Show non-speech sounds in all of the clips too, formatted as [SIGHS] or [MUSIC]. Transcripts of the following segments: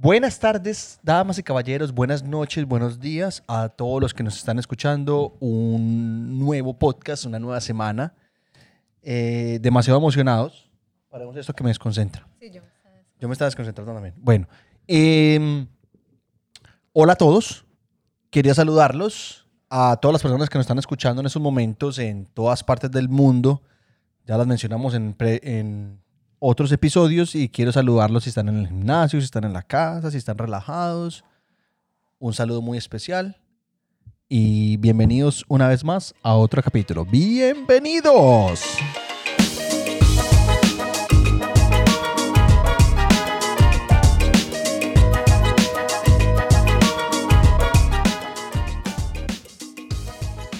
Buenas tardes, damas y caballeros, buenas noches, buenos días a todos los que nos están escuchando. Un nuevo podcast, una nueva semana. Eh, demasiado emocionados. Paremos esto que me desconcentra. Sí, yo. Yo me estaba desconcentrando también. Bueno, em, hola a todos. Quería saludarlos a todas las personas que nos están escuchando en estos momentos en todas partes del mundo. Ya las mencionamos en, pre- en otros episodios y quiero saludarlos si están en el gimnasio, si están en la casa, si están relajados. Un saludo muy especial y bienvenidos una vez más a otro capítulo. ¡Bienvenidos!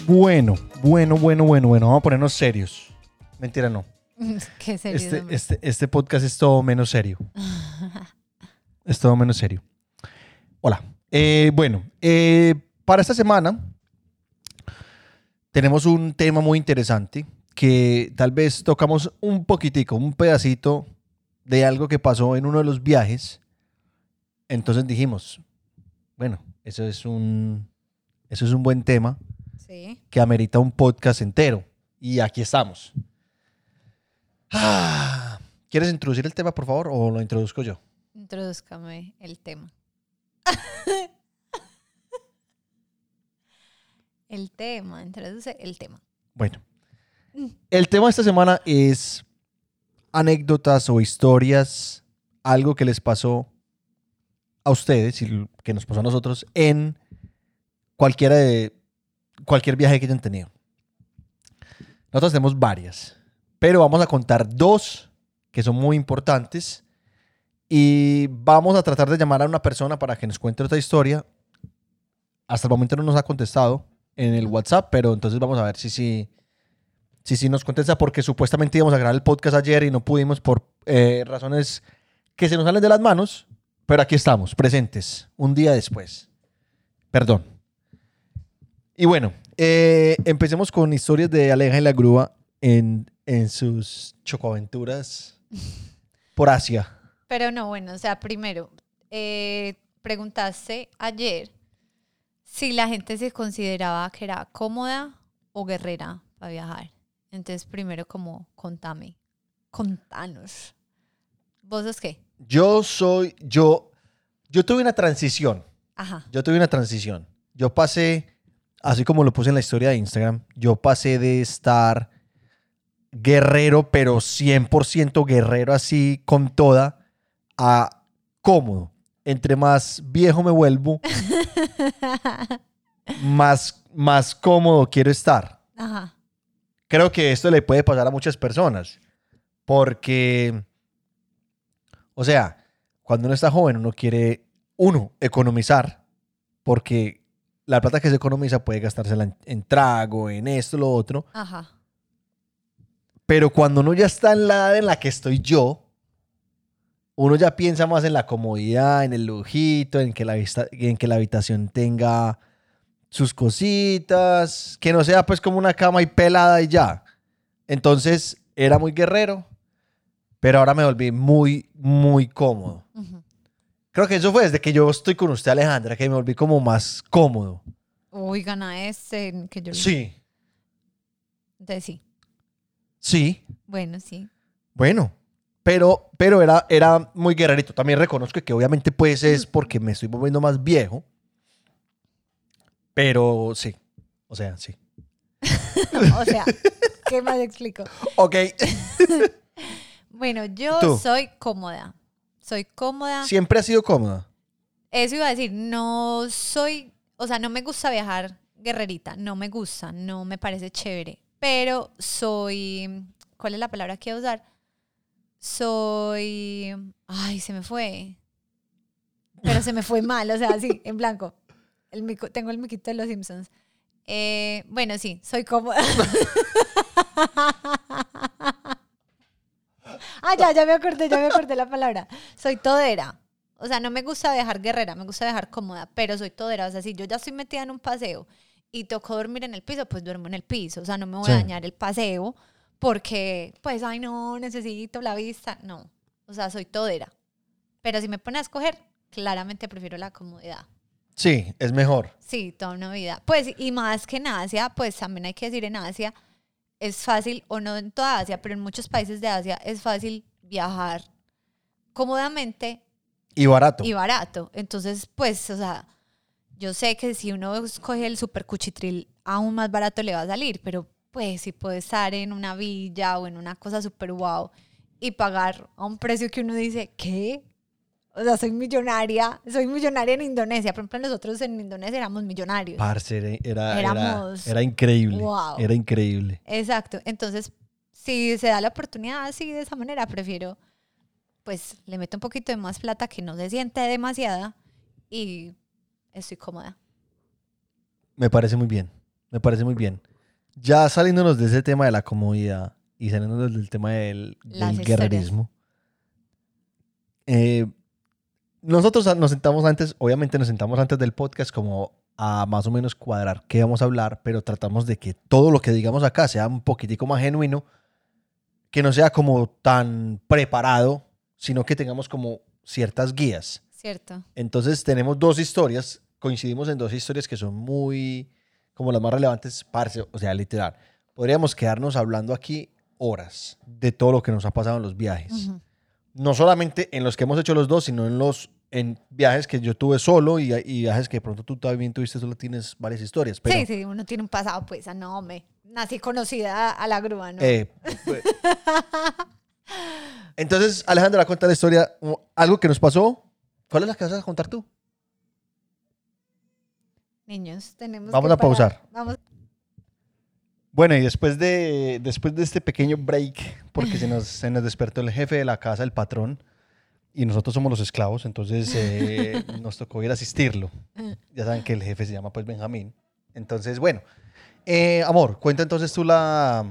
Bueno, bueno, bueno, bueno, bueno. Vamos a ponernos serios. Mentira, no. [LAUGHS] Qué serio. Este, este, este podcast es todo menos serio. [LAUGHS] es todo menos serio. Hola. Eh, bueno, eh, para esta semana tenemos un tema muy interesante que tal vez tocamos un poquitico, un pedacito de algo que pasó en uno de los viajes. Entonces dijimos, bueno, eso es un, eso es un buen tema Sí. que amerita un podcast entero. Y aquí estamos. Ah, [SIGHS] ¿Quieres introducir el tema, por favor, o lo introduzco yo? Introduzcame el tema. [LAUGHS] el tema, introduce el tema. Bueno, el tema de esta semana es anécdotas o historias, algo que les pasó a ustedes y que nos pasó a nosotros en cualquiera de cualquier viaje que hayan tenido. Nosotros tenemos varias, pero vamos a contar dos que son muy importantes y vamos a tratar de llamar a una persona para que nos cuente otra historia. Hasta el momento no nos ha contestado en el WhatsApp, pero entonces vamos a ver si sí si, si nos contesta porque supuestamente íbamos a grabar el podcast ayer y no pudimos por eh, razones que se nos salen de las manos, pero aquí estamos, presentes, un día después. Perdón. Y bueno, eh, empecemos con historias de Aleja y la Grúa en, en sus chocoaventuras por Asia. Pero no, bueno, o sea, primero, eh, preguntaste ayer si la gente se consideraba que era cómoda o guerrera para viajar. Entonces, primero, como, contame, contanos. ¿Vos sos qué? Yo soy, yo, yo tuve una transición. Ajá. Yo tuve una transición. Yo pasé, así como lo puse en la historia de Instagram, yo pasé de estar guerrero, pero 100% guerrero así con toda, a cómodo. Entre más viejo me vuelvo, [LAUGHS] más, más cómodo quiero estar. Ajá. Creo que esto le puede pasar a muchas personas, porque, o sea, cuando uno está joven, uno quiere, uno, economizar, porque la plata que se economiza puede gastársela en, en trago, en esto, lo otro, Ajá. Pero cuando uno ya está en la edad en la que estoy yo, uno ya piensa más en la comodidad, en el lujito, en que la, vista- en que la habitación tenga sus cositas, que no sea pues como una cama y pelada y ya. Entonces era muy guerrero, pero ahora me volví muy, muy cómodo. Creo que eso fue desde que yo estoy con usted, Alejandra, que me volví como más cómodo. Uy, gana ese que yo Sí, Entonces sí. Sí, Bueno, sí. bueno. Pero, pero era, era muy guerrerito. También reconozco que obviamente pues es porque me estoy volviendo más viejo. Pero sí, o sea, sí. [LAUGHS] O sea, ¿qué más explico? Ok. [LAUGHS] Bueno, yo ¿Tú? soy cómoda. Soy cómoda. Siempre ha sido cómoda. Eso iba a decir, no soy, o sea, no me gusta viajar guerrerita, no me gusta, no me parece chévere, pero soy, ¿cuál es la palabra que voy a usar? Soy, ay, se me fue. Pero se me fue mal, o sea, así, en blanco. El tengo el miquito de los Simpsons. Eh, bueno, sí, soy cómoda. [LAUGHS] ah, ya, ya me acordé, ya me acordé la palabra. Soy todera. O sea, no me gusta viajar guerrera, me gusta viajar cómoda, pero soy todera. O sea, si yo ya estoy metida en un paseo y tocó dormir en el piso, pues duermo en el piso. O sea, no me voy Sí. a dañar el paseo porque, pues, ay, no, necesito la vista. No. O sea, soy todera. Pero si me pone a escoger, claramente prefiero la comodidad. Sí, es mejor. Sí, toda una vida. Pues, y más que en Asia, pues también hay que decir en Asia, es fácil, o no en toda Asia, pero en muchos países de Asia es fácil viajar cómodamente Y barato. y barato. Entonces, pues, o sea, yo sé que si uno escoge el super cuchitril, aún más barato le va a salir, pero pues si puede estar en una villa o en una cosa super wow y pagar a un precio que uno dice, ¿qué? O sea, soy millonaria, soy millonaria en Indonesia. Por ejemplo, nosotros en Indonesia éramos millonarios. Parce, era, era, era increíble. Wow. Era increíble. Exacto. Entonces, si se da la oportunidad así de esa manera, prefiero, pues, le meto un poquito de más plata que no se siente demasiada y estoy cómoda. Me parece muy bien. Me parece muy bien. Ya saliéndonos de ese tema de la comodidad y saliéndonos del tema del, del guerrerismo. eh, nosotros nos sentamos antes, obviamente nos sentamos antes del podcast como a más o menos cuadrar qué vamos a hablar, pero tratamos de que todo lo que digamos acá sea un poquitico más genuino, que no sea como tan preparado, sino que tengamos como ciertas guías. ¿Cierto? Entonces tenemos dos historias, coincidimos en dos historias que son muy, como las más relevantes, parce, o sea, literal. Podríamos quedarnos hablando aquí horas de todo lo que nos ha pasado en los viajes. No solamente en los que hemos hecho los dos, sino en los en viajes que yo tuve solo y, y viajes que de pronto tú también tuviste, solo tienes varias historias. Pero, sí, sí, uno tiene un pasado, pues, ah, no, me nací conocida a la grúa, ¿no? eh, pues- entonces, Alejandra, cuenta la historia, algo que nos pasó. ¿Cuál es la que vas a contar tú? Niños, tenemos Vamos que a pausar. Vamos. Bueno, y después de, después de este pequeño break, porque se nos, se nos despertó el jefe de la casa, el patrón, y nosotros somos los esclavos, entonces eh, [LAUGHS] nos tocó ir a asistirlo. Ya saben que el jefe se llama pues Benjamín. Entonces, bueno, eh, amor, cuenta entonces tú la,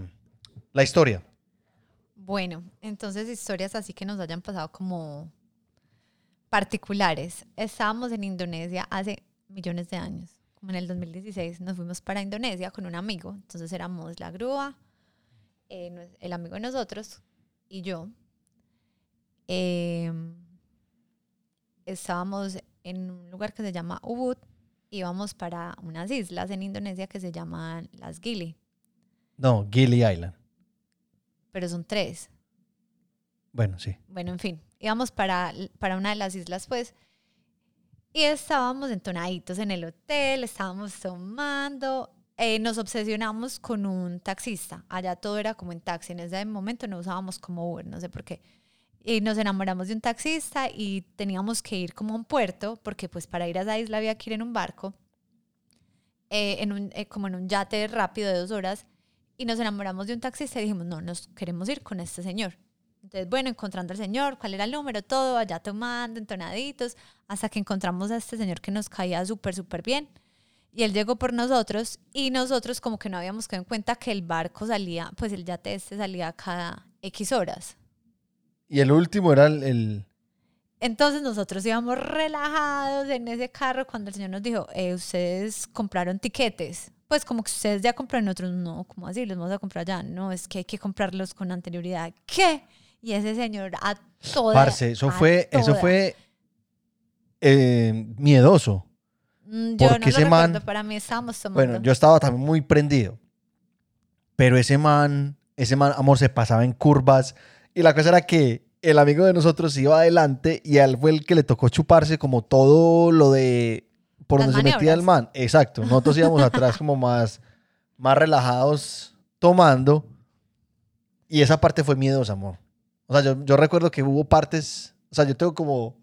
la historia. Bueno, entonces historias así que nos hayan pasado como particulares. Estábamos en Indonesia hace millones de años, como en el 2016. Nos fuimos para Indonesia con un amigo. Entonces éramos la grúa, eh, el amigo de nosotros y yo. Eh, estábamos en un lugar que se llama Ubud. Íbamos para unas islas en Indonesia que se llaman las Gili, No, Gili Island. pero son tres. Bueno, sí. Bueno, en fin, íbamos para, para una de las islas, pues, y estábamos entonaditos en el hotel, estábamos tomando, eh, nos obsesionamos con un taxista. Allá todo era como en taxi, en ese momento no usábamos como Uber, no sé por qué. Y nos enamoramos de un taxista y teníamos que ir como a un puerto, porque pues para ir a esa isla había que ir en un barco, eh, en un, eh, como en un yate rápido de dos horas, y nos enamoramos de un taxista y dijimos, no, nos queremos ir con este señor. Entonces, bueno, encontrando al señor, cuál era el número, todo, allá tomando, entonaditos, hasta que encontramos a este señor que nos caía súper, súper bien. Y él llegó por nosotros y nosotros como que no habíamos quedado en cuenta que el barco salía, pues el yate este salía cada X horas. Y el último era el... el- Entonces nosotros íbamos relajados en ese carro cuando el señor nos dijo, eh, ustedes compraron tiquetes. Pues como que ustedes ya compraron, nosotros no, ¿cómo así? Los vamos a comprar ya. No, es que hay que comprarlos con anterioridad. ¿Qué? Y ese señor a toda. Parce, eso fue, eso toda. fue eh, miedoso. Mm, Yo porque no ese man- para mí estábamos tomando. Bueno, yo estaba también muy prendido. Pero ese man, ese man, amor, se pasaba en curvas. Y la cosa era que el amigo de nosotros iba adelante y él fue el que le tocó chuparse como todo lo de por Las donde se metía el maniobras. man. Exacto. Nosotros íbamos atrás como más, más relajados tomando. Y esa parte fue miedosa, amor. O sea, yo, yo recuerdo que hubo partes, o sea, yo tengo como,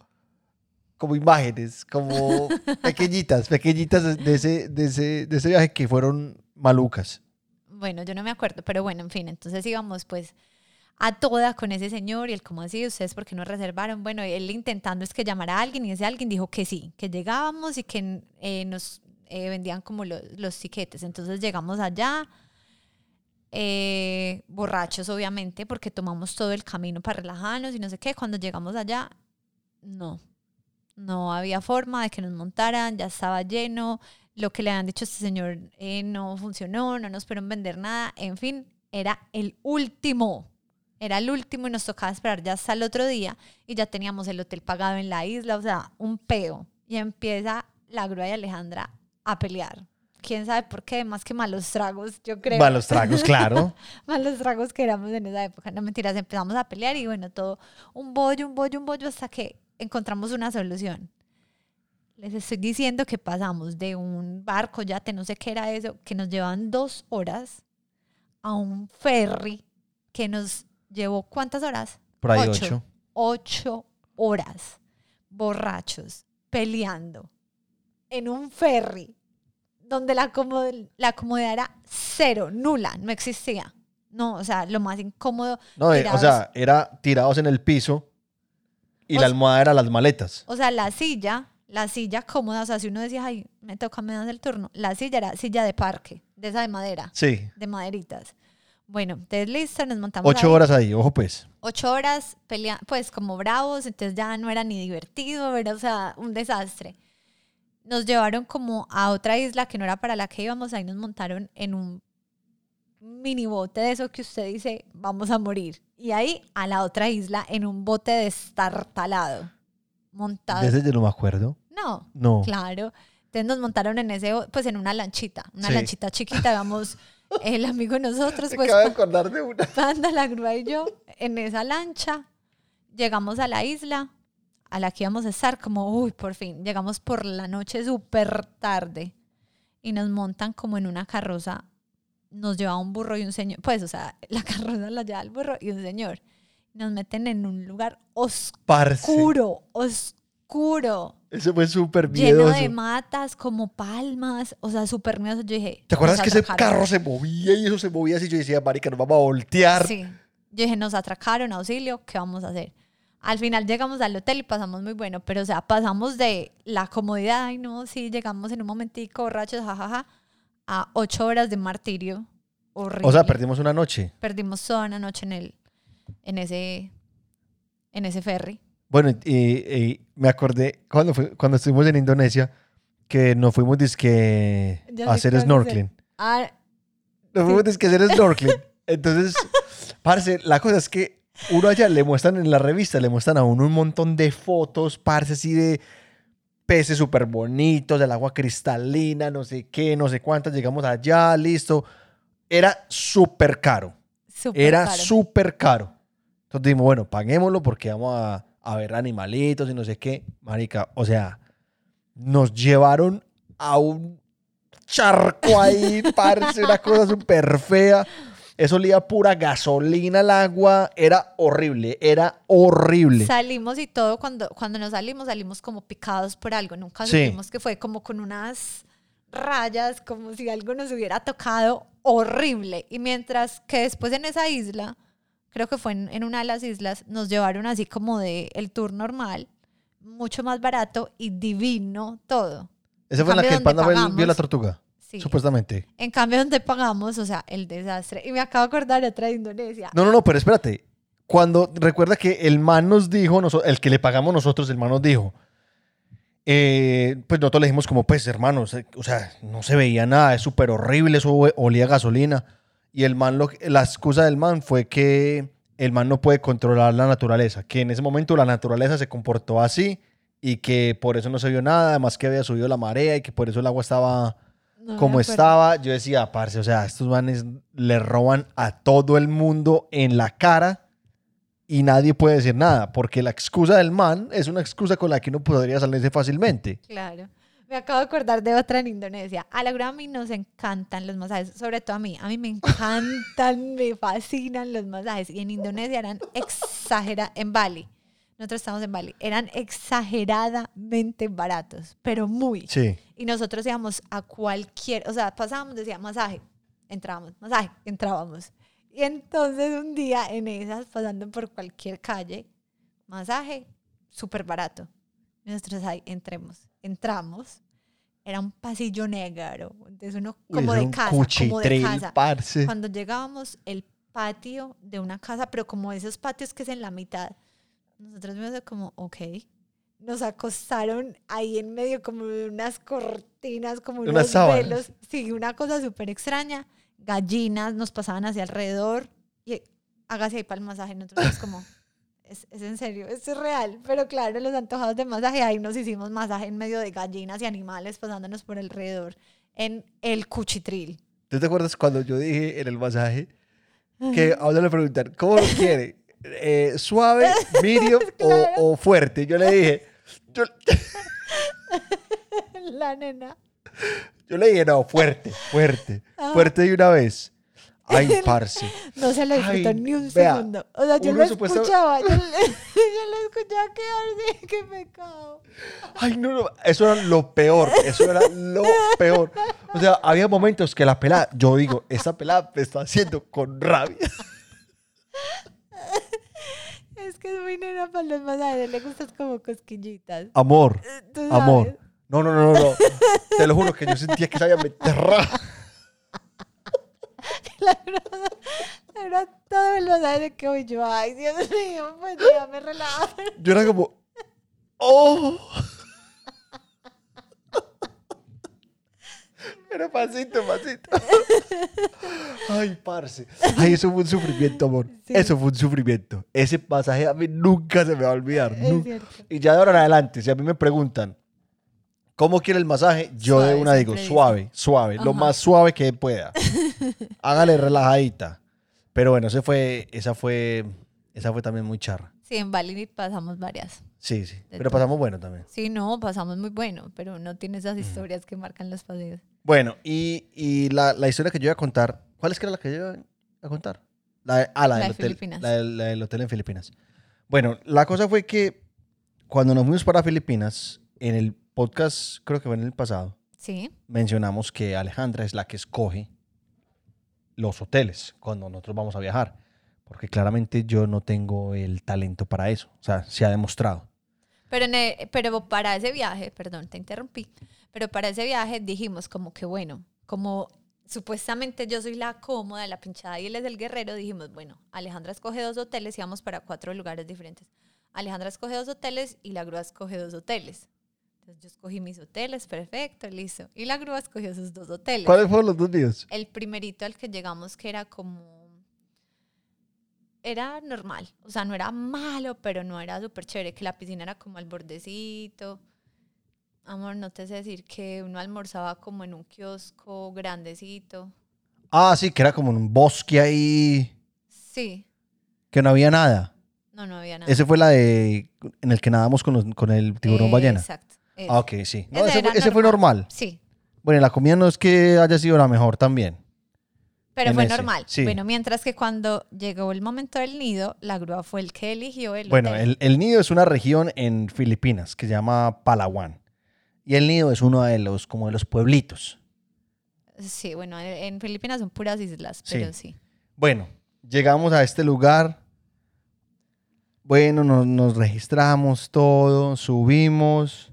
como imágenes, como [LAUGHS] pequeñitas, pequeñitas de- ese, de, ese, de ese viaje que fueron malucas. Bueno, yo no me acuerdo, pero bueno, en fin, entonces íbamos pues a toda con ese señor y él, como así? ¿Ustedes por qué no reservaron? Bueno, él intentando es que llamara a alguien y ese alguien dijo que sí, que llegábamos y que eh, nos eh, vendían como lo- los tiquetes. Entonces llegamos allá, eh, borrachos obviamente, porque tomamos todo el camino para relajarnos y no sé qué. Cuando llegamos allá, no, no había forma de que nos montaran, ya estaba lleno, lo que le habían dicho a este señor eh, no funcionó, no nos pudieron vender nada, en fin, era el último, era el último y nos tocaba esperar ya hasta el otro día y ya teníamos el hotel pagado en la isla, o sea, un peo. Y empieza la grúa y Alejandra a pelear. ¿Quién sabe por qué? Más que malos tragos, yo creo. Malos tragos, claro. [LAUGHS] malos tragos que éramos en esa época. No mentiras, empezamos a pelear y bueno, todo un bollo, un bollo, un bollo hasta que encontramos una solución. Les estoy diciendo que pasamos de un barco, ya te no sé qué era eso, que nos llevan dos horas a un ferry que nos llevó ¿cuántas horas? Por ahí ocho. Ocho horas borrachos peleando en un ferry donde la, la comodidad era cero, nula, no existía. No, o sea, lo más incómodo. No, eh, o sea, era tirados en el piso y la almohada era las maletas. O sea, la silla, la silla cómoda, o sea, si uno decía, ay, me toca, me das el turno, la silla era silla de parque, de esa de madera. Sí. De maderitas. Bueno, entonces listo, nos montamos. Ocho horas ahí, ojo pues. Ocho horas peleando, pues como bravos, entonces ya no era ni divertido, era, o sea, un desastre. Nos llevaron como a otra isla que no era para la que íbamos, ahí nos montaron en un mini bote de eso que usted dice, vamos a morir. Y ahí a la otra isla en un bote destartalado, montado. ¿Desde yo no me acuerdo? No. No. Claro. Entonces nos montaron en ese, pues en una lanchita, una lanchita chiquita, vamos [LAUGHS] el amigo nosotros, pues. Acabo de acordar de una. Panda, la grúa y yo, en esa lancha, llegamos a la isla a la que íbamos a estar, como, uy, por fin, llegamos por la noche súper tarde y nos montan como en una carroza. Nos lleva un burro y un señor, pues, o sea, [LAUGHS] la carroza la lleva el burro y un señor. Nos meten en un lugar oscuro, oscuro. Eso fue súper miedoso. Lleno de matas, como palmas, o sea, súper miedoso. Yo dije... ¿Te acuerdas que ese carro se movía y eso se movía así? Yo decía, marica, nos vamos a voltear. Sí. Yo dije, nos atracaron, auxilio, ¿qué vamos a hacer? Al final llegamos al hotel y pasamos muy bueno, pero o sea, pasamos de la comodidad, ay no, sí, llegamos en un momentico borrachos, jajaja, a ocho horas de martirio. Horrible. O sea, perdimos una noche. Perdimos toda una noche en el, en ese, en ese ferry. Bueno, y, me acordé cuando, fue, cuando estuvimos en Indonesia que nos fuimos disque a hacer snorkeling. Ah, nos fuimos disque a hacer snorkeling. Entonces, parce, la cosa es que uno allá le muestran en la revista, le muestran a uno un montón de fotos, parce, así de peces súper bonitos, del agua cristalina, no sé qué, no sé cuántas. Llegamos allá, listo. Era súper caro. Era súper caro. Entonces dijimos, bueno, paguémoslo porque vamos a a ver animalitos y no sé qué. Marica, o sea, nos llevaron a un charco ahí, parece una cosa súper fea. Eso olía pura gasolina el agua. Era horrible, era horrible. Salimos y todo, cuando, cuando nos salimos, salimos como picados por algo. Nunca supimos que fue como con unas rayas, como si algo nos hubiera tocado horrible. Y mientras que después en esa isla creo que fue en, una de las islas, nos llevaron así como de el tour normal, mucho más barato y divino todo. Esa fue en la que el panda vio la tortuga. Sí. Supuestamente. En cambio, donde pagamos, o sea, el desastre. Y me acabo de acordar de otra de Indonesia. No, no, no, pero espérate. Cuando recuerda que el man nos dijo, el que le pagamos nosotros, el man nos dijo, eh, pues nosotros le dijimos como, pues hermanos, o sea, no se veía nada, es súper horrible, eso olía gasolina. Y el man, la excusa del man fue que el man no puede controlar la naturaleza, que en ese momento la naturaleza se comportó así y que por eso no se vio nada, además que había subido la marea y que por eso el agua estaba como estaba. Yo decía, parce, o sea, estos manes le roban a todo el mundo en la cara y nadie puede decir nada, porque la excusa del man es una excusa con la que uno podría salirse fácilmente. Claro. Me acabo de acordar de otra en Indonesia. A la a mí nos encantan los masajes, sobre todo a mí. A mí me encantan, [LAUGHS] me fascinan los masajes. Y en Indonesia eran exagerados, en Bali, nosotros estamos en Bali, eran exageradamente baratos, pero muy. Sí. Y nosotros íbamos a cualquier, o sea, pasábamos, decía masaje, entrábamos, masaje, entrábamos. Y entonces un día en esas, pasando por cualquier calle, masaje, súper barato. Nosotros ahí entremos entramos, era un pasillo negro, entonces uno como de casa, como de casa. Cuando llegábamos, el patio de una casa, pero como esos patios que es en la mitad, nosotros vimos como, ok, nos acostaron ahí en medio como de unas cortinas, como unos velos, sí, una cosa súper extraña, gallinas nos pasaban hacia alrededor y hágase ahí para el masaje. Nosotros como, [LAUGHS] es, es en serio, es real. Pero claro, los antojados de masaje, ahí nos hicimos masaje en medio de gallinas y animales pasándonos por alrededor en el cuchitril. ¿Tú te acuerdas cuando yo dije en el masaje que a uno le preguntan, ¿cómo lo quiere? Eh, ¿Suave, [LAUGHS] medium o- Claro. o, fuerte? Yo le dije, yo, [LAUGHS] La nena. yo le dije, no, fuerte, fuerte, Ah. fuerte de una vez. Ay, [LAUGHS] parce. No se lo disfrutó Ay, ni un vea, segundo. O sea, yo lo escuchaba, yo, le- yo lo escuchaba quedarse, qué pecado. Ay, no, no, eso era lo peor, eso era lo peor. O sea, había momentos que la pelada, yo digo, esta pelada me está haciendo con rabia. Es que es muy nena para los masajes, le gustan como cosquillitas. Amor, Eh, amor. No, no, no, no, no. Te lo juro que yo sentía que sabía meter ra- [LAUGHS] La verdad, la verdad, todo el masaje que voy yo, ay, Dios mío, pues déjame relajar. Yo era como, oh. Pero pasito, pasito. [LAUGHS] Ay, parce. Ay, eso fue un sufrimiento, amor. Sí. Eso fue un sufrimiento. Ese pasaje a mí nunca se me va a olvidar. Y ya de ahora en adelante, si a mí me preguntan, ¿cómo quiere el masaje? Yo de una digo, suave, suave, lo más suave que pueda. [LAUGHS] Hágale relajadita. Pero bueno, ese fue, esa fue, esa fue también muy charra. Sí, en Bali pasamos varias. Sí, sí. Pero todo. pasamos bueno también. Sí, no, pasamos muy bueno, pero no tiene esas historias que marcan los paseos. Bueno, y, y la, la historia que yo iba a contar, ¿cuál es que era la que yo iba a contar? La ah, la, La del de hotel, Filipinas. La, la del hotel en Filipinas. Bueno, la cosa fue que cuando nos fuimos para Filipinas, en el podcast, creo que fue en el pasado, Sí, mencionamos que Alejandra es la que escoge los hoteles cuando nosotros vamos a viajar. Porque claramente yo no tengo el talento para eso. O sea, se ha demostrado. Pero, en el- pero para ese viaje, perdón, te interrumpí, pero para ese viaje dijimos como que bueno, como supuestamente yo soy la cómoda, la pinchada y él es el guerrero, dijimos, bueno, Alejandra escoge dos hoteles y vamos para cuatro lugares diferentes. Alejandra escoge dos hoteles y la grúa escoge dos hoteles. Entonces yo escogí mis hoteles, perfecto, listo. Y la grúa escogió sus dos hoteles. ¿Cuáles fueron los dos míos? El primerito al que llegamos que era como... Era normal, o sea, no era malo, pero no era súper chévere, que la piscina era como al bordecito. Amor, no te sé decir que uno almorzaba como en un kiosco grandecito. Ah, sí, que era como un bosque ahí, Sí, que no había nada. no, no había nada. Ese fue la de en el que nadamos con, los- con el tiburón ballena. Exacto. ese. Ah, ok, sí. No, Ese fue, ese fue normal. Sí, Bueno, la comida no es que haya sido la mejor también. Pero fue ese, normal. sí. Bueno, mientras que cuando llegó el momento del nido, la grúa fue el que eligió el Bueno, hotel. el, el nido es una región en Filipinas que se llama Palawan. Y el nido es uno de los, como de los pueblitos. Sí, bueno, en Filipinas son puras islas, Sí. pero sí. Bueno, llegamos a este lugar. Bueno, nos, nos registramos todo, subimos.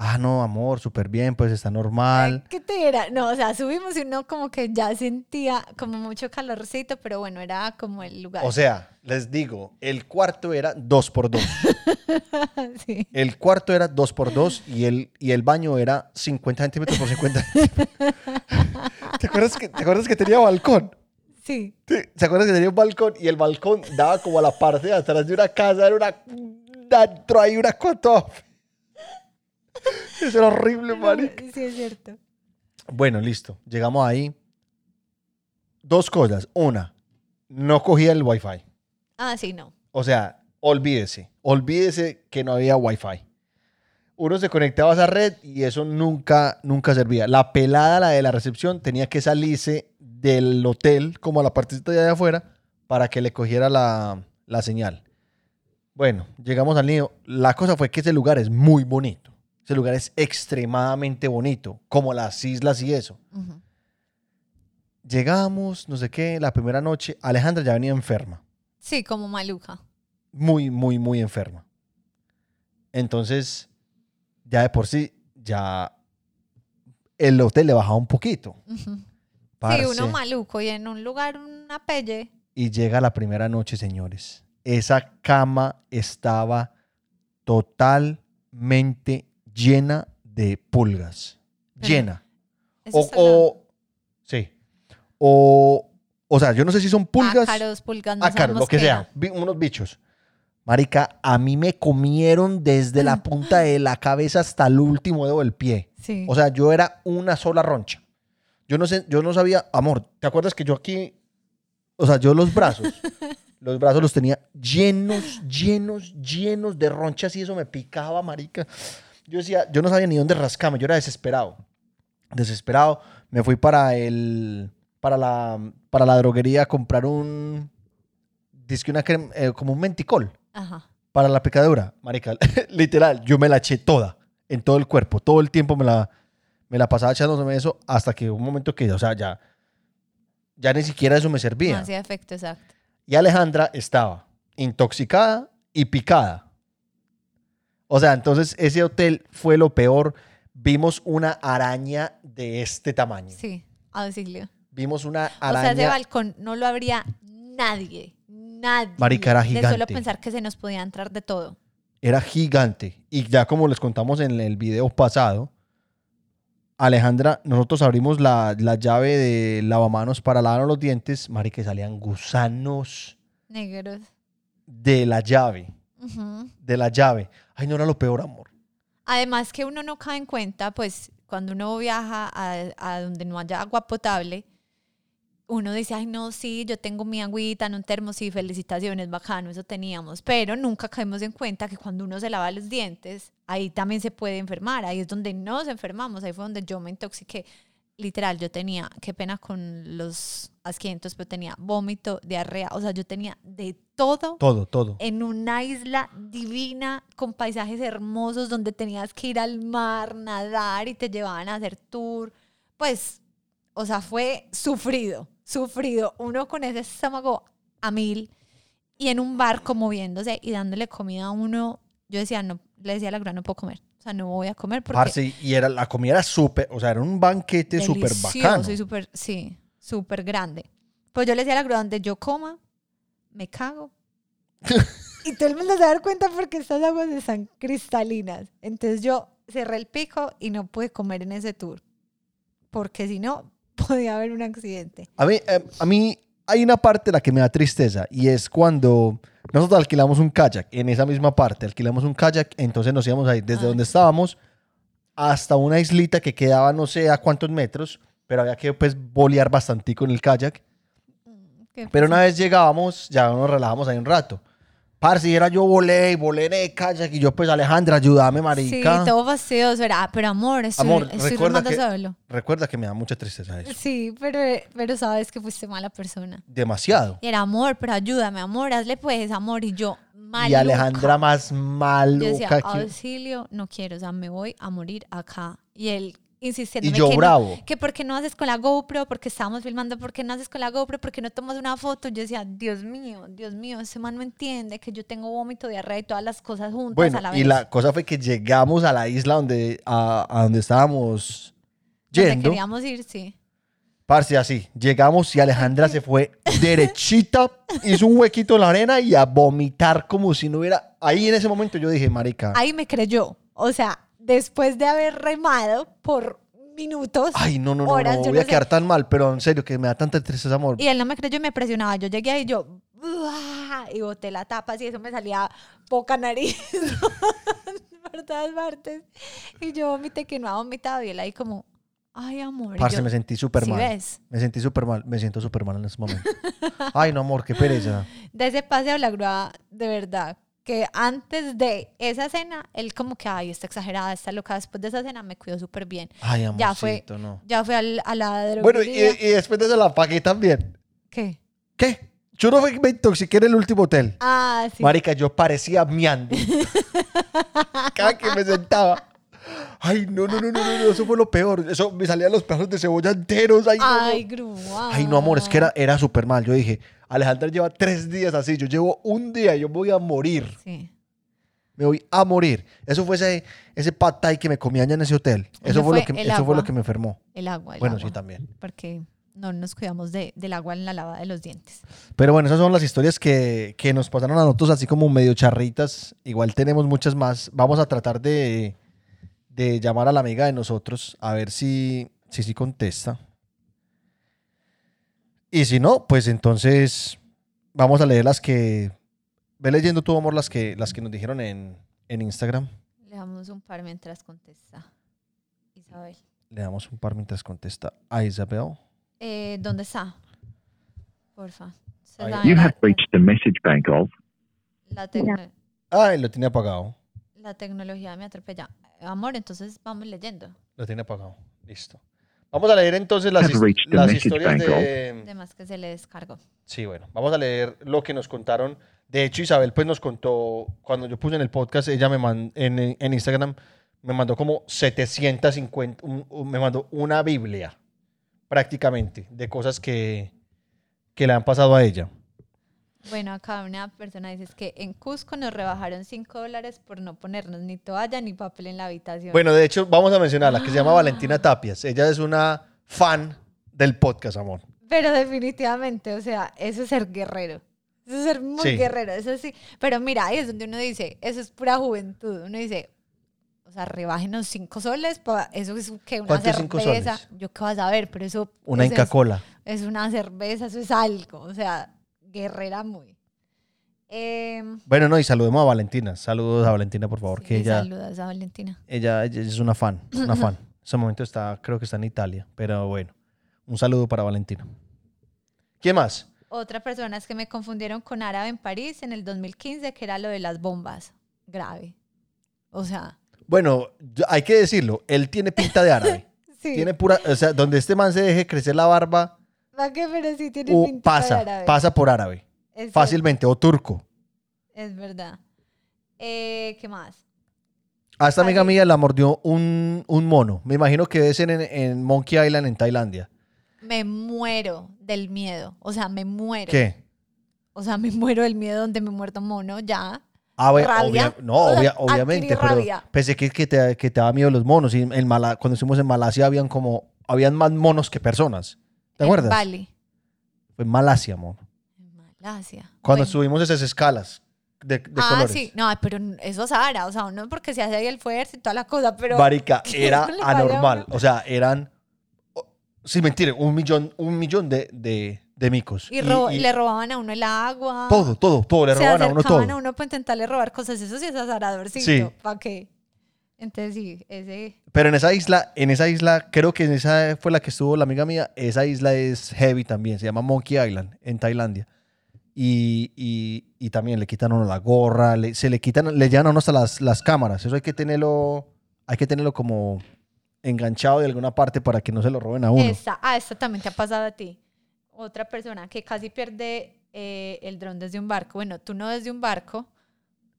Ah, no, amor, súper bien, pues está normal. Ay, ¿Qué te era? No, o sea, subimos y uno como que ya sentía como mucho calorcito, pero bueno, era como el lugar. O sea, les digo, el cuarto era dos por dos. [LAUGHS] sí. El cuarto era dos por dos y el, y el baño era 50 centímetros por 50 centímetros. [LAUGHS] ¿Te acuerdas que, ¿Te acuerdas que tenía balcón? Sí. ¿Te ¿Se acuerdas que tenía un balcón y el balcón daba como a la parte de atrás de una casa? Era una... Dentro ahí una cosa. [LAUGHS] Eso era horrible, marica. Sí, es cierto. Bueno, listo. Llegamos ahí. Dos cosas. Una, no cogía el wifi. Ah, sí, no. O sea, olvídese. Olvídese que no había wifi. Uno se conectaba a esa red y eso nunca, nunca servía. La pelada, la de la recepción, tenía que salirse del hotel, como a la partecita de allá afuera, para que le cogiera la, la señal. Bueno, llegamos al nido. La cosa fue que ese lugar es muy bonito. Ese lugar es extremadamente bonito, como las islas y eso. Llegamos, no sé qué, la primera noche, Alejandra ya venía enferma. Sí, como maluca. Muy, muy, muy enferma. Entonces, ya de por sí, ya el hotel le bajaba un poquito. Sí, parce. uno maluco y en un lugar una pelle. y llega la primera noche, señores. Esa cama estaba totalmente llena de pulgas. Pero- Llena. O, o- sí. O O sea, yo no sé si son pulgas. Ácaros, pulgas, no ácaros, lo que sea. Unos bichos. Marica, a mí me comieron desde la [LAUGHS] punta de la cabeza hasta el último dedo del pie. Sí. O sea, yo era una sola roncha. Yo no sé, yo no sabía, amor, ¿te acuerdas que yo aquí, o sea, yo los brazos, [LAUGHS] los brazos los tenía llenos, llenos, llenos de ronchas y eso me picaba, marica. Yo decía, yo no sabía ni dónde rascarme, yo era desesperado. Desesperado, me fui para el, para la, para la droguería a comprar un, dizque una crema, eh, como un menticol Ajá. para la picadura, marica, [LAUGHS] literal, yo me la eché toda, en todo el cuerpo, todo el tiempo me la, me la pasaba echándome eso hasta que un momento que, o sea, ya, ya ni siquiera eso me No servía. hacía efecto, exacto. Y Alejandra estaba intoxicada y picada. O sea, entonces ese hotel fue lo peor. Vimos una araña de este tamaño. Sí, auxilio. Vimos una O sea, araña. ese balcón no lo abría nadie. Nadie. Marica, era De solo gigante. pensar que se nos podía entrar de todo. era gigante. Y ya como les contamos en el video pasado, Alejandra, nosotros abrimos la, la llave de lavamanos para lavarnos los dientes, marica, que salían gusanos Negros. de la llave, De la llave. Ay, no era lo peor, amor. Además que uno no cae en cuenta, pues cuando uno viaja a, a donde no haya agua potable, uno dice, ay no, sí, yo tengo mi agüita en un termo, sí, felicitaciones, bacano, eso teníamos. Pero nunca caemos en cuenta que cuando uno se lava los dientes, ahí también se puede enfermar, ahí es donde nos enfermamos, ahí fue donde yo me intoxiqué. Literal, yo tenía, qué pena con los asquientos, pero tenía vómito, diarrea, o sea, yo tenía de todo Todo, todo. en una isla divina con paisajes hermosos donde tenías que ir al mar, nadar y te llevaban a hacer tour. Pues, o sea, fue sufrido, sufrido. Uno con ese estómago a mil y en un barco moviéndose y dándole comida a uno. Yo decía, no, le decía a la grúa, no puedo comer. O sea, no voy a comer porque Parce, y era, la comida era súper, o sea, era un banquete súper bacano. y súper, sí, súper grande. Pues yo le decía a la grúa, donde yo coma, me cago. [LAUGHS] y todo el mundo se va a dar cuenta porque estas aguas están cristalinas. Entonces yo cerré el pico y no pude comer en ese tour. Porque si no, [LAUGHS] podía haber un accidente. A mí, eh, a mí hay una parte en la que me da tristeza y es cuando nosotros alquilamos un kayak. En esa misma parte alquilamos un kayak, entonces nos íbamos a ir desde donde estábamos hasta una islita que quedaba no sé a cuántos metros, pero había que pues bolear bastante con el kayak. ¿Qué Pero una vez llegábamos, ya nos relajamos ahí un rato. Parce, era yo volé y volé en el kayak y yo pues Alejandra, ayúdame, Sí, marica. todo fastidioso. Era, ah, pero amor, estoy, Amor, estoy recuerda que- solo. Recuerda que me da mucha tristeza eso. Sí, pero, pero sabes que fuiste mala persona. Demasiado. Y era amor, pero ayúdame, amor, hazle pues, amor. Y yo, maluca. Y Alejandra más Yo maluca decía, que... auxilio, no quiero, o sea, me voy a morir acá. Y él insistiendo Y yo que bravo. No, que por qué no haces con la GoPro, porque estábamos filmando, por qué no haces con la GoPro, porque no tomas una foto. Yo decía, Dios mío, Dios mío, ese man no entiende que yo tengo vómito, diarrea y todas las cosas juntas Bueno, a la vez. y la cosa fue que llegamos a la isla donde, a, a donde estábamos Donde yendo. queríamos ir, sí. Parce, así. Llegamos y Alejandra se fue [LAUGHS] derechita, hizo un huequito en la arena y a vomitar como si no hubiera... Ahí en ese momento yo dije, marica, Ahí me creyó. O sea, después de haber remado por minutos, ay, no, no, no, horas, no voy a sé. quedar tan mal, pero en serio, que me da tanta tristeza, amor. Y él no me creyó y me presionaba. Yo llegué ahí y yo, "Uah", y boté la tapa así, eso me salía poca nariz [LAUGHS] por todas partes. Y yo vomité que no ha vomitado y él ahí como, ay, amor. Y Parce, yo, me sentí súper "¿Sí mal. ves? Me sentí súper mal, me siento súper mal en ese momento. Ay, no, amor, qué pereza. [LAUGHS] De ese paseo la grúa, de verdad, que antes de esa cena, él como que, ay, está exagerada, está loca. Después de esa cena me cuidó súper bien. Ay, amorcito, Ya fue, no. ya fue al- a la Bueno, y, droguería. y después de eso la pagué también. ¿Qué? ¿Qué? Yo no me intoxiqué en el último hotel. Ah, sí. Marica, yo parecía miando. [LAUGHS] Cada que me sentaba. Ay, no, no, no, no, no, no, eso fue lo peor. Eso me salían los pedazos de cebolla enteros. Ay, no, no. Ay, grúa. Ay, no, amor, es que era, era súper mal. Yo dije, Alejandra lleva tres días así. Yo llevo un día y yo voy a morir. Sí. Me voy a morir. Eso fue ese, ese pad thai que me comí allá en ese hotel. Eso, fue, lo que, eso fue lo que me enfermó. El agua. el bueno, agua. sí, también. Porque no nos cuidamos de, del agua en la lavada de los dientes. Pero bueno, esas son las historias que, que nos pasaron a nosotros así como medio charritas. Igual tenemos muchas más. Vamos a tratar de, de llamar a la amiga de nosotros a ver si si, si contesta. Y si no, pues entonces vamos a leer las que... Ve leyendo tu amor las que, las que nos dijeron en, en Instagram. Le damos un par mientras contesta. Isabel. Le damos un par mientras contesta a Isabel. Eh, ¿Dónde está? Porfa. You have reached the message bank of la, tecno- Ay, lo tiene apagado. la tecnología me atropella. Amor, entonces vamos leyendo. Lo tiene apagado. Listo. Vamos a leer entonces las, las historias de... Además que se le descargó. Sí, bueno, vamos a leer lo que nos contaron. De hecho, Isabel pues nos contó, cuando yo puse en el podcast, ella me mandó, en, en Instagram, me mandó como 750, un- un- me mandó una Biblia, prácticamente, de cosas que, que le han pasado a ella. Bueno, acá una persona dice es que en Cusco nos rebajaron 5 dólares por no ponernos ni toalla ni papel en la habitación. Bueno, de hecho, vamos a mencionarla, que se llama Valentina Tapias. Ella es una fan del podcast, amor. Pero definitivamente, o sea, eso es ser guerrero. Eso es ser muy Sí. guerrero, eso sí. Pero mira, ahí es donde uno dice, eso es pura juventud. Uno dice, o sea, rebájenos 5 soles, pa- eso es que una ¿Cuántos cinco cerveza. soles? Yo qué vas a ver, pero eso Una eso Inca es, Cola. es una cerveza, eso es algo. O sea, guerrera muy. Em, Bueno, no, y saludemos a Valentina. Saludos a Valentina, por favor, sí, que ella, Saludas a Valentina. ella, ella es una fan, una fan. [LAUGHS] En ese momento está, creo que está en Italia, pero bueno, un saludo para Valentina. ¿Quién más? Otra persona es que me confundieron con árabe en París en el 2015, que era lo de las bombas. Grave. O sea, Bueno, hay que decirlo, él tiene pinta de árabe. [LAUGHS] sí. Tiene pura, o sea, donde este man se deje crecer la barba, ¿Va que? Pero sí tiene o pinta de pasa, árabe. pasa por árabe, Es fácilmente, o turco. Es verdad. Eh, ¿Qué más? A esta amiga mía la mordió un, un mono. Me imagino que debe ser en, en Monkey Island, en Tailandia. Me muero del miedo. O sea, me muero. ¿Qué? O sea, me muero del miedo donde me muerto mono, ya. Ah, obvia- no, [LAUGHS] obvia- obviamente, pero rabia. pensé que, que te, que te daba miedo los monos. Y en Mala- cuando estuvimos en Malasia habían como, habían más monos que personas. ¿Te en acuerdas? Bali. Fue en Malasia, mono. En Malasia. Cuando Bueno. subimos esas escalas de, de ah, colores. sí. No, pero eso es Sahara. O sea, uno porque se hace ahí el fuerte y toda la cosa, pero... Marica, [LAUGHS] ¿qué era anormal. O sea, eran, sin mentir, un millón, un millón de, de, de micos. Y, ro- y le robaban a uno el agua. todo, todo, todo, le se robaban a uno todo. a uno para intentarle robar cosas. Eso sí es azaradorcito. Sí. ¿Para qué? Entonces sí, ese... Pero en esa isla, en esa isla, creo que en esa fue la que estuvo la amiga mía, esa isla es heavy también, se llama Monkey Island, en Tailandia. Y, y- y también le quitan a uno la gorra, le- se le quitan, le llevan a uno hasta las, las cámaras. Eso hay que tenerlo, hay que tenerlo como enganchado de alguna parte para que no se lo roben a uno. Esta, ah, esta también te ha pasado a ti. Otra persona que casi pierde eh, el dron desde un barco. Bueno, tú no desde un barco.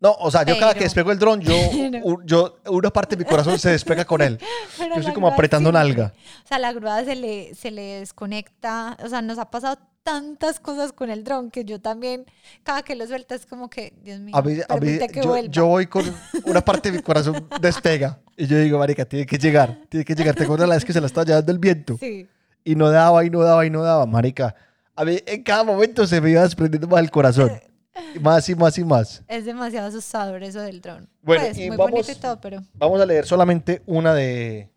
No, o sea, yo cada que despego el dron, yo, [LAUGHS] u- yo, una parte de mi corazón se despega con él. [LAUGHS] pero Yo estoy como apretando siempre- nalga. O sea, la grúa se le, se le desconecta. O sea, nos ha pasado tantas cosas con el dron que yo también, cada que lo suelta es como que, Dios mío, A mí, a mí- permite que yo, vuelva. yo voy con una parte de mi corazón [LAUGHS] despega. Y yo digo, marica, tiene que llegar, tiene que llegar. Tengo una vez que se la estaba llevando el viento. Sí. Y no daba, y no daba, y no daba, marica. A mí en cada momento se me iba desprendiendo más el corazón. Más y más y más. Es demasiado asustador eso del dron. Bueno, pues, y muy vamos- bonito y todo, pero... Vamos a leer solamente una de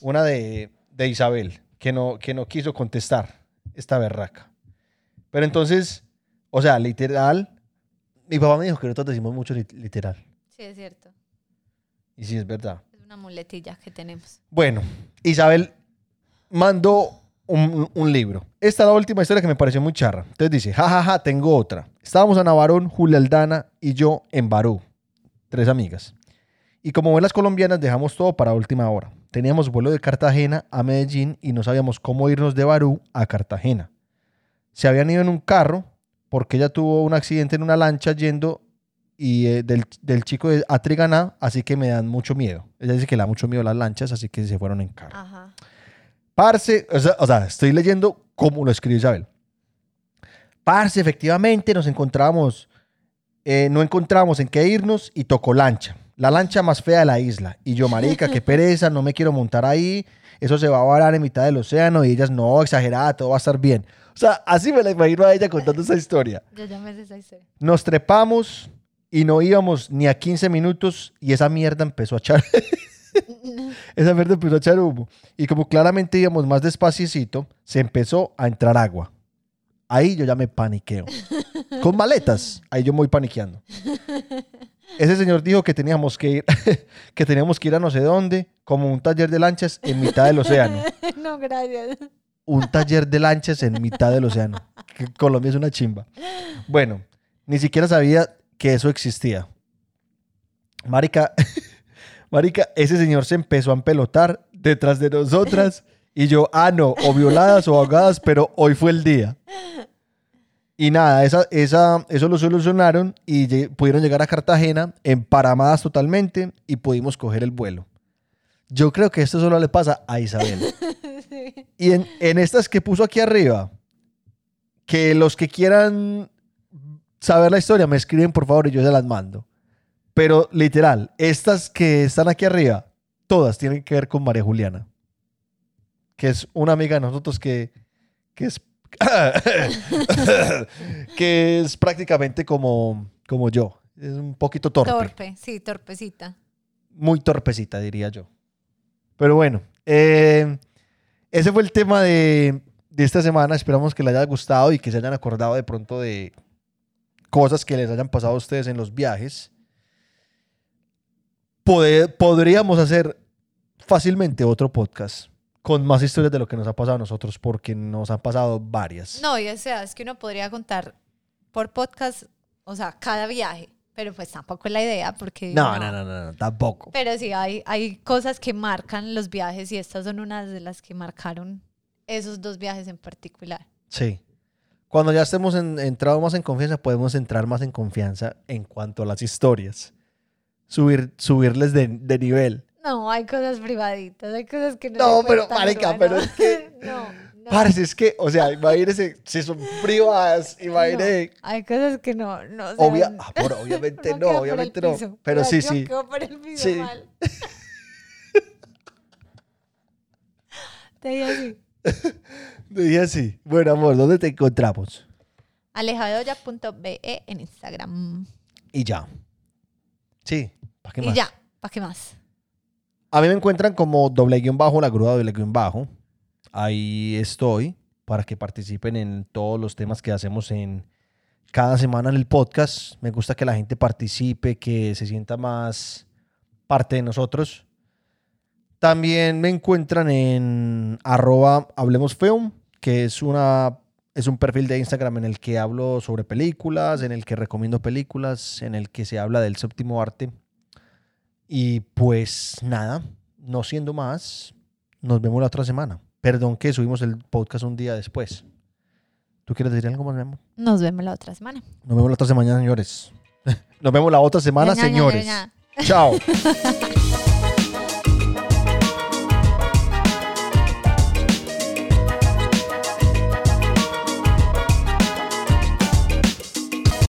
una de, de Isabel, que no, que no quiso contestar esta berraca. Pero entonces, o sea, literal, mi papá me dijo que nosotros decimos mucho lit- literal. Sí, es cierto. Y sí, es verdad. Es una muletilla que tenemos. Bueno, Isabel mandó un, libro. Esta es la última historia que me pareció muy charra. Entonces dice, jajaja, tengo otra. Estábamos Ana Barón, Julia Aldana y yo en Barú. Tres amigas. Y como ven las colombianas, dejamos todo para última hora. Teníamos vuelo de Cartagena a Medellín y no sabíamos cómo irnos de Barú a Cartagena. Se habían ido en un carro porque ella tuvo un accidente en una lancha yendo y eh, del, del chico de Atriganá, así que me dan mucho miedo. Ella dice que le da mucho miedo las lanchas, así que se fueron en carro. Ajá. Parce, o sea, o sea, estoy leyendo cómo lo escribió Isabel. Parce, efectivamente nos encontramos, eh, no encontramos en qué irnos y tocó lancha. La lancha más fea de la isla. Y yo, marica, qué [LAUGHS] pereza, no me quiero montar ahí. Eso se va a varar en mitad del océano. Y ellas, no, exagerada, todo va a estar bien. O sea, así me la imagino a ella contando esa historia. Yo ya me esa historia. Nos trepamos y no íbamos ni a 15 minutos y esa mierda empezó a echar. [LAUGHS] esa mierda empezó a echar humo. Y como claramente íbamos más despaciecito, se empezó a entrar agua. ahí yo ya me paniqueo. Con maletas, ahí yo me voy paniqueando. Ese señor dijo que teníamos que ir, [LAUGHS] que teníamos que ir a no sé dónde, como un taller de lanchas en mitad del océano. [LAUGHS] no, gracias. Un taller de lanchas en mitad del océano. Que Colombia es una chimba. Bueno, ni siquiera sabía que eso existía. Marica, [LAUGHS] Marica, ese señor se empezó a empelotar detrás de nosotras y yo, ah, no, o violadas o ahogadas, pero hoy fue el día. Y nada, esa, esa, eso lo solucionaron y pudieron llegar a Cartagena emparamadas totalmente y pudimos coger el vuelo. Yo creo que esto solo le pasa a Isabel. [LAUGHS] Y en, en estas que puso aquí arriba, que los que quieran saber la historia me escriben por favor y yo se las mando. Pero literal, estas que están aquí arriba, todas tienen que ver con María Juliana, que es una amiga de nosotros que, que es [COUGHS] que es prácticamente como, como yo. Es un poquito torpe Torpe, sí, torpecita. muy torpecita, diría yo. Pero bueno, eh, ese fue el tema de, de esta semana. Esperamos que les haya gustado y que se hayan acordado de pronto de cosas que les hayan pasado a ustedes en los viajes. Pode- podríamos hacer fácilmente otro podcast con más historias de lo que nos ha pasado a nosotros, porque nos han pasado varias. No, y o sea, es que uno podría contar por podcast, o sea, cada viaje, pero pues tampoco es la idea porque... no, no, no, no, no, tampoco. Pero sí, hay, hay cosas que marcan los viajes y estas son unas de las que marcaron esos dos viajes en particular. Sí. Cuando ya estemos en- entrado más en confianza, podemos entrar más en confianza en cuanto a las historias. Subir, subirles de, de nivel. No, hay cosas privaditas, hay cosas que no. No, se pero, marica, Urbano. pero es que- [LAUGHS] no, no. Parce, es que, o sea, imagínese, si son privadas, imagínese. No, hay cosas que no, no Obvia- ah, [LAUGHS] por- obviamente no, obviamente no. piso. Pero sí, sí. por el piso Sí. mal. [LAUGHS] Te digo así. Dije así. Bueno, amor, ¿dónde te encontramos? alejadoya.be en Instagram. Y ya. Sí, ¿para qué Y más? ya, ¿para qué más? A mí me encuentran como doble guion bajo, la grúa doble guion bajo. Ahí estoy para que participen en todos los temas que hacemos en cada semana en el podcast. Me gusta que la gente participe, que se sienta más parte de nosotros. También me encuentran en arroba Hablemos Film, que es, una, es un perfil de Instagram en el que hablo sobre películas, en el que recomiendo películas, en el que se habla del séptimo arte. Y pues nada, no siendo más, nos vemos la otra semana. Perdón que subimos el podcast un día después. ¿Tú quieres decir algo más, mi amor? Nos vemos la otra semana. Nos vemos la otra semana, señores. [LAUGHS] Nos vemos la otra semana, señores. Chao. [LAUGHS]